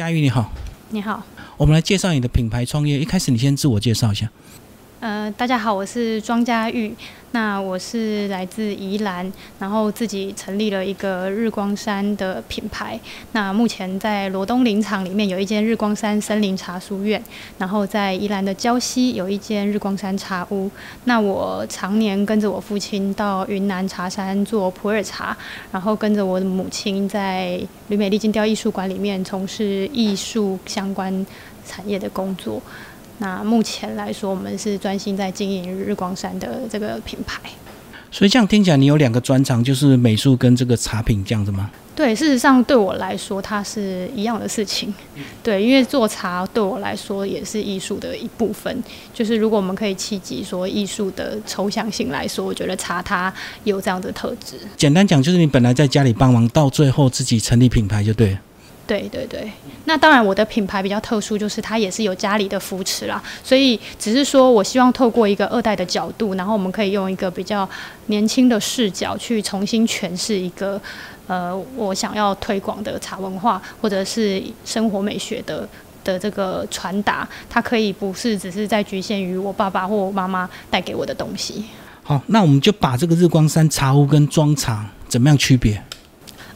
佳玉你好，你好，我们来介绍你的品牌创业。一开始你先自我介绍一下。呃，大家好，我是庄佳玉。那我是来自宜兰，然后自己成立了一个日光山的品牌。那目前在罗东林场里面有一间日光山森林茶书院，然后在宜兰的礁溪有一间日光山茶屋。那我常年跟着我父亲到云南茶山做普洱茶，然后跟着我的母亲在旅美丽金雕艺术馆里面从事艺术相关产业的工作。那目前来说，我们是专心在经营日光山的这个品牌。所以这样听起来，你有两个专长，就是美术跟这个茶品这样子吗？对，事实上对我来说，它是一样的事情。对，因为做茶对我来说也是艺术的一部分。就是如果我们可以企及说艺术的抽象性来说，我觉得茶它有这样的特质。简单讲，就是你本来在家里帮忙，到最后自己成立品牌就对了。对对对，那当然我的品牌比较特殊，就是它也是有家里的扶持啦，所以只是说我希望透过一个二代的角度，然后我们可以用一个比较年轻的视角去重新诠释一个呃我想要推广的茶文化或者是生活美学的的这个传达，它可以不是只是在局限于我爸爸或我妈妈带给我的东西。好，那我们就把这个日光山茶屋跟装茶怎么样区别？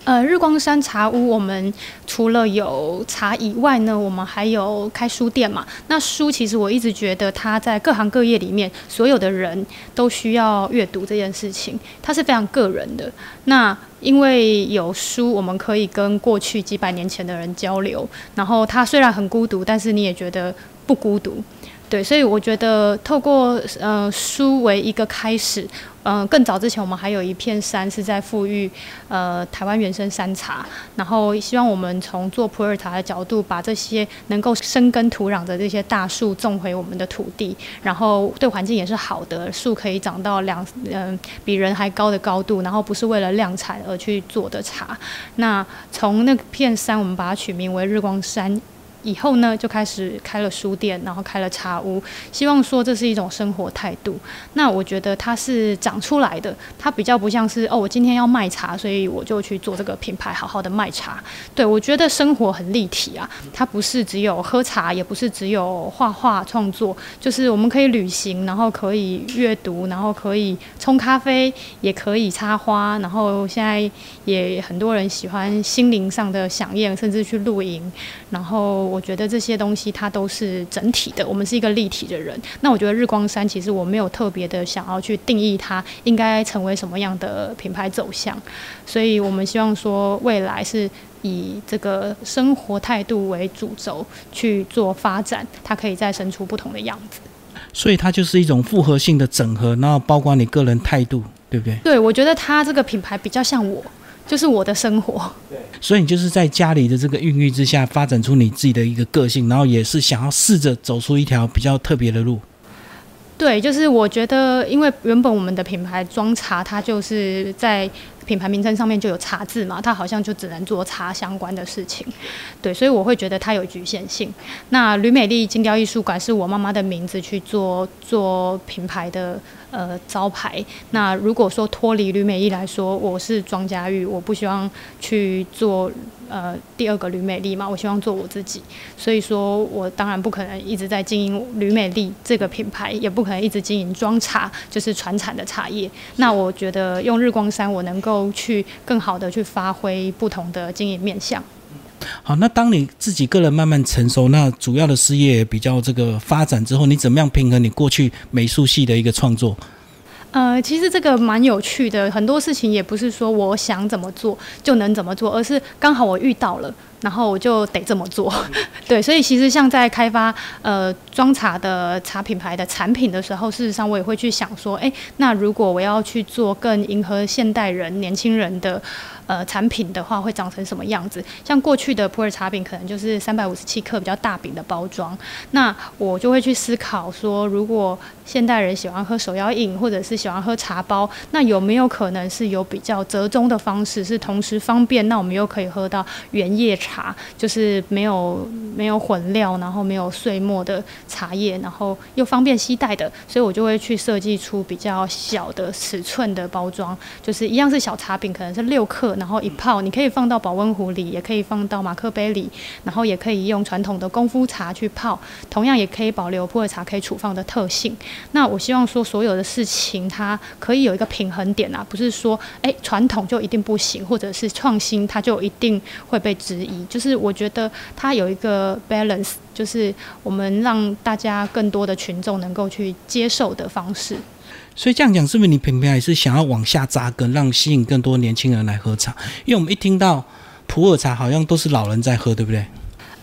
呃，日光山茶屋，我们除了有茶以外呢，我们还有开书店嘛。那书其实我一直觉得，它在各行各业里面，所有的人都需要阅读这件事情，它是非常个人的。那因为有书，我们可以跟过去几百年前的人交流，然后它虽然很孤独，但是你也觉得不孤独。对，所以我觉得透过呃书为一个开始，嗯，更早之前我们还有一片山是在富裕呃台湾原生山茶，然后希望我们从做普洱茶的角度，把这些能够生根土壤的这些大树种回我们的土地，然后对环境也是好的，树可以长到两嗯比人还高的高度，然后不是为了量产而去做的茶。那从那片山，我们把它取名为日光山。以后呢，就开始开了书店，然后开了茶屋，希望说这是一种生活态度。那我觉得它是长出来的，它比较不像是哦，我今天要卖茶，所以我就去做这个品牌，好好的卖茶。对我觉得生活很立体啊，它不是只有喝茶，也不是只有画画创作，就是我们可以旅行，然后可以阅读，然后可以冲咖啡，也可以插花，然后现在也很多人喜欢心灵上的响应，甚至去露营，然后。我觉得这些东西它都是整体的，我们是一个立体的人。那我觉得日光山其实我没有特别的想要去定义它应该成为什么样的品牌走向，所以我们希望说未来是以这个生活态度为主轴去做发展，它可以再生出不同的样子。所以它就是一种复合性的整合，然后包括你个人态度，对不对？对，我觉得它这个品牌比较像我。就是我的生活，对，所以你就是在家里的这个孕育之下，发展出你自己的一个个性，然后也是想要试着走出一条比较特别的路。对，就是我觉得，因为原本我们的品牌装茶，它就是在品牌名称上面就有茶字嘛，它好像就只能做茶相关的事情。对，所以我会觉得它有局限性。那吕美丽金雕艺术馆是我妈妈的名字去做做品牌的。呃，招牌。那如果说脱离吕美丽来说，我是庄家玉，我不希望去做呃第二个吕美丽嘛，我希望做我自己。所以说我当然不可能一直在经营吕美丽这个品牌，也不可能一直经营庄茶，就是传产的茶叶。那我觉得用日光山，我能够去更好的去发挥不同的经营面向。好，那当你自己个人慢慢成熟，那主要的事业比较这个发展之后，你怎么样平衡你过去美术系的一个创作？呃，其实这个蛮有趣的，很多事情也不是说我想怎么做就能怎么做，而是刚好我遇到了。然后我就得这么做，对，所以其实像在开发呃装茶的茶品牌的产品的时候，事实上我也会去想说，哎，那如果我要去做更迎合现代人、年轻人的呃产品的话，会长成什么样子？像过去的普洱茶饼可能就是三百五十七克比较大饼的包装，那我就会去思考说，如果现代人喜欢喝手摇饮，或者是喜欢喝茶包，那有没有可能是有比较折中的方式，是同时方便，那我们又可以喝到原叶茶？茶，就是没有没有混料，然后没有碎末的茶叶，然后又方便携带的，所以我就会去设计出比较小的尺寸的包装，就是一样是小茶饼，可能是六克，然后一泡，你可以放到保温壶里，也可以放到马克杯里，然后也可以用传统的功夫茶去泡，同样也可以保留普洱茶可以储放的特性。那我希望说所有的事情它可以有一个平衡点啊，不是说哎传统就一定不行，或者是创新它就一定会被质疑。就是我觉得它有一个 balance，就是我们让大家更多的群众能够去接受的方式。所以这样讲，是不是你品牌也是想要往下扎根，让吸引更多年轻人来喝茶？因为我们一听到普洱茶，好像都是老人在喝，对不对？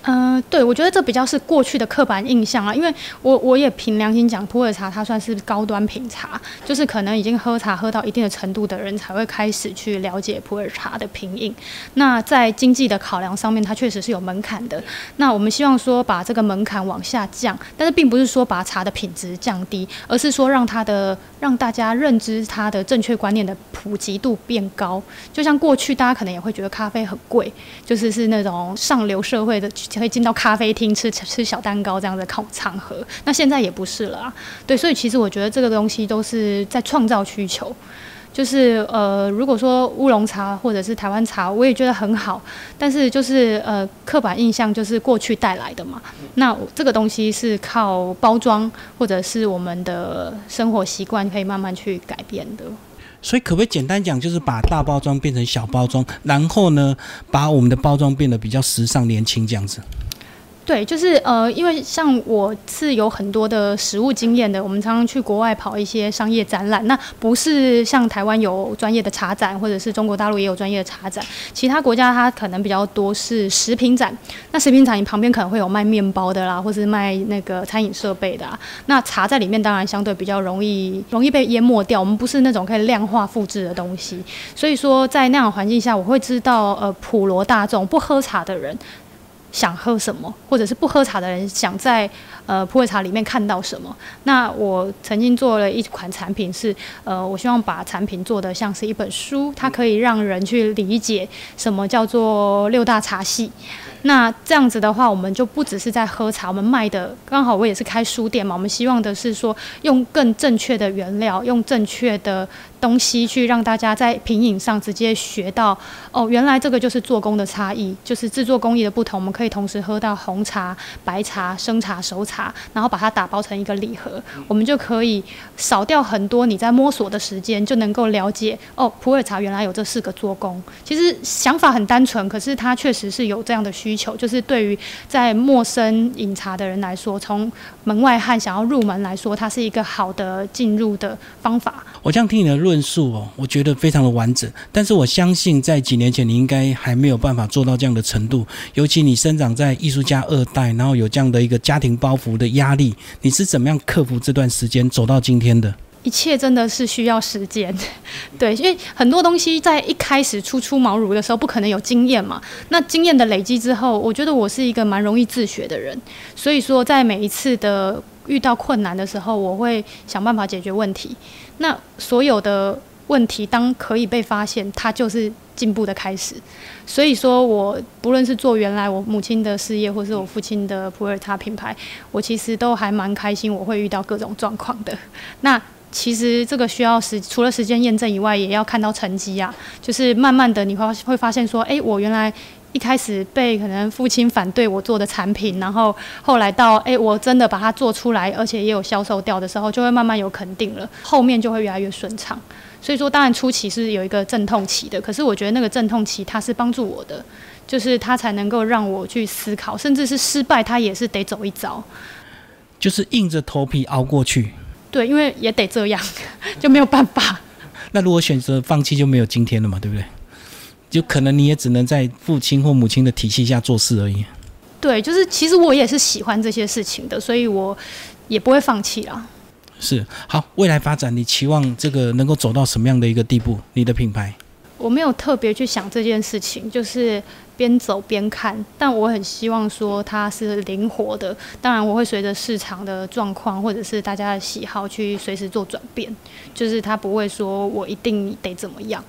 嗯，对，我觉得这比较是过去的刻板印象啊，因为我我也凭良心讲，普洱茶它算是高端品茶，就是可能已经喝茶喝到一定的程度的人才会开始去了解普洱茶的品饮。那在经济的考量上面，它确实是有门槛的。那我们希望说把这个门槛往下降，但是并不是说把茶的品质降低，而是说让它的让大家认知它的正确观念的普及度变高。就像过去大家可能也会觉得咖啡很贵，就是是那种上流社会的。可以进到咖啡厅吃吃小蛋糕这样的场场合，那现在也不是了啊。对，所以其实我觉得这个东西都是在创造需求。就是呃，如果说乌龙茶或者是台湾茶，我也觉得很好，但是就是呃，刻板印象就是过去带来的嘛。那这个东西是靠包装或者是我们的生活习惯可以慢慢去改变的。所以可不可以简单讲，就是把大包装变成小包装，然后呢，把我们的包装变得比较时尚、年轻这样子？对，就是呃，因为像我是有很多的实物经验的，我们常常去国外跑一些商业展览，那不是像台湾有专业的茶展，或者是中国大陆也有专业的茶展，其他国家它可能比较多是食品展。那食品展你旁边可能会有卖面包的啦，或是卖那个餐饮设备的。那茶在里面当然相对比较容易容易被淹没掉，我们不是那种可以量化复制的东西，所以说在那样环境下，我会知道呃普罗大众不喝茶的人。想喝什么，或者是不喝茶的人想在呃普洱茶里面看到什么？那我曾经做了一款产品，是呃，我希望把产品做的像是一本书，它可以让人去理解什么叫做六大茶系。那这样子的话，我们就不只是在喝茶，我们卖的刚好我也是开书店嘛，我们希望的是说用更正确的原料，用正确的东西去让大家在品饮上直接学到哦，原来这个就是做工的差异，就是制作工艺的不同，我们可可以同时喝到红茶、白茶、生茶、熟茶，然后把它打包成一个礼盒，我们就可以少掉很多你在摸索的时间，就能够了解哦，普洱茶原来有这四个做工。其实想法很单纯，可是它确实是有这样的需。求就是对于在陌生饮茶的人来说，从门外汉想要入门来说，它是一个好的进入的方法。我这样听你的论述哦，我觉得非常的完整。但是我相信在几年前，你应该还没有办法做到这样的程度。尤其你生长在艺术家二代，然后有这样的一个家庭包袱的压力，你是怎么样克服这段时间走到今天的？一切真的是需要时间，对，因为很多东西在一开始初出茅庐的时候不可能有经验嘛。那经验的累积之后，我觉得我是一个蛮容易自学的人，所以说在每一次的遇到困难的时候，我会想办法解决问题。那所有的问题当可以被发现，它就是进步的开始。所以说我不论是做原来我母亲的事业，或是我父亲的普洱茶品牌，我其实都还蛮开心，我会遇到各种状况的。那其实这个需要时，除了时间验证以外，也要看到成绩啊。就是慢慢的，你会会发现说，哎，我原来一开始被可能父亲反对我做的产品，然后后来到哎，我真的把它做出来，而且也有销售掉的时候，就会慢慢有肯定了，后面就会越来越顺畅。所以说，当然初期是有一个阵痛期的，可是我觉得那个阵痛期它是帮助我的，就是它才能够让我去思考，甚至是失败，它也是得走一遭，就是硬着头皮熬过去。对，因为也得这样，就没有办法。那如果选择放弃，就没有今天了嘛，对不对？就可能你也只能在父亲或母亲的体系下做事而已。对，就是其实我也是喜欢这些事情的，所以我也不会放弃啦。是，好，未来发展你期望这个能够走到什么样的一个地步？你的品牌？我没有特别去想这件事情，就是边走边看。但我很希望说它是灵活的，当然我会随着市场的状况或者是大家的喜好去随时做转变，就是它不会说我一定得怎么样。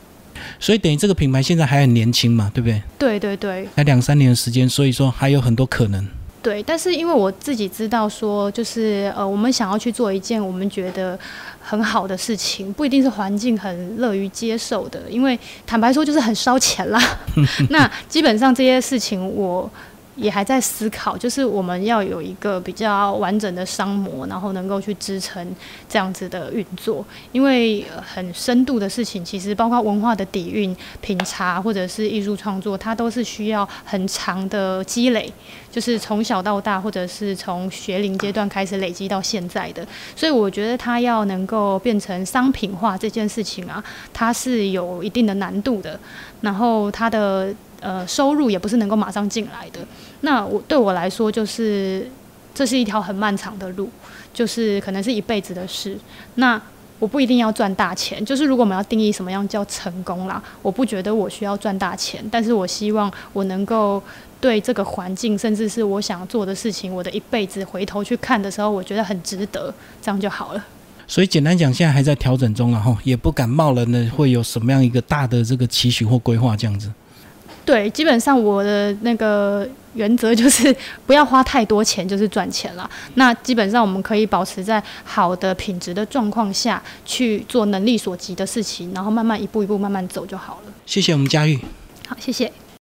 所以等于这个品牌现在还很年轻嘛，对不对？对对对才两三年的时间，所以说还有很多可能。对，但是因为我自己知道说，就是呃，我们想要去做一件我们觉得很好的事情，不一定是环境很乐于接受的，因为坦白说就是很烧钱啦。那基本上这些事情我。也还在思考，就是我们要有一个比较完整的商模，然后能够去支撑这样子的运作。因为很深度的事情，其实包括文化的底蕴、品茶或者是艺术创作，它都是需要很长的积累，就是从小到大，或者是从学龄阶段开始累积到现在的。所以我觉得它要能够变成商品化这件事情啊，它是有一定的难度的。然后它的。呃，收入也不是能够马上进来的。那我对我来说，就是这是一条很漫长的路，就是可能是一辈子的事。那我不一定要赚大钱，就是如果我们要定义什么样叫成功啦，我不觉得我需要赚大钱，但是我希望我能够对这个环境，甚至是我想做的事情，我的一辈子回头去看的时候，我觉得很值得，这样就好了。所以简单讲，现在还在调整中了哈也不敢贸然的会有什么样一个大的这个期许或规划这样子。对，基本上我的那个原则就是 不要花太多钱，就是赚钱了。那基本上我们可以保持在好的品质的状况下去做能力所及的事情，然后慢慢一步一步慢慢走就好了。谢谢我们佳玉。好，谢谢。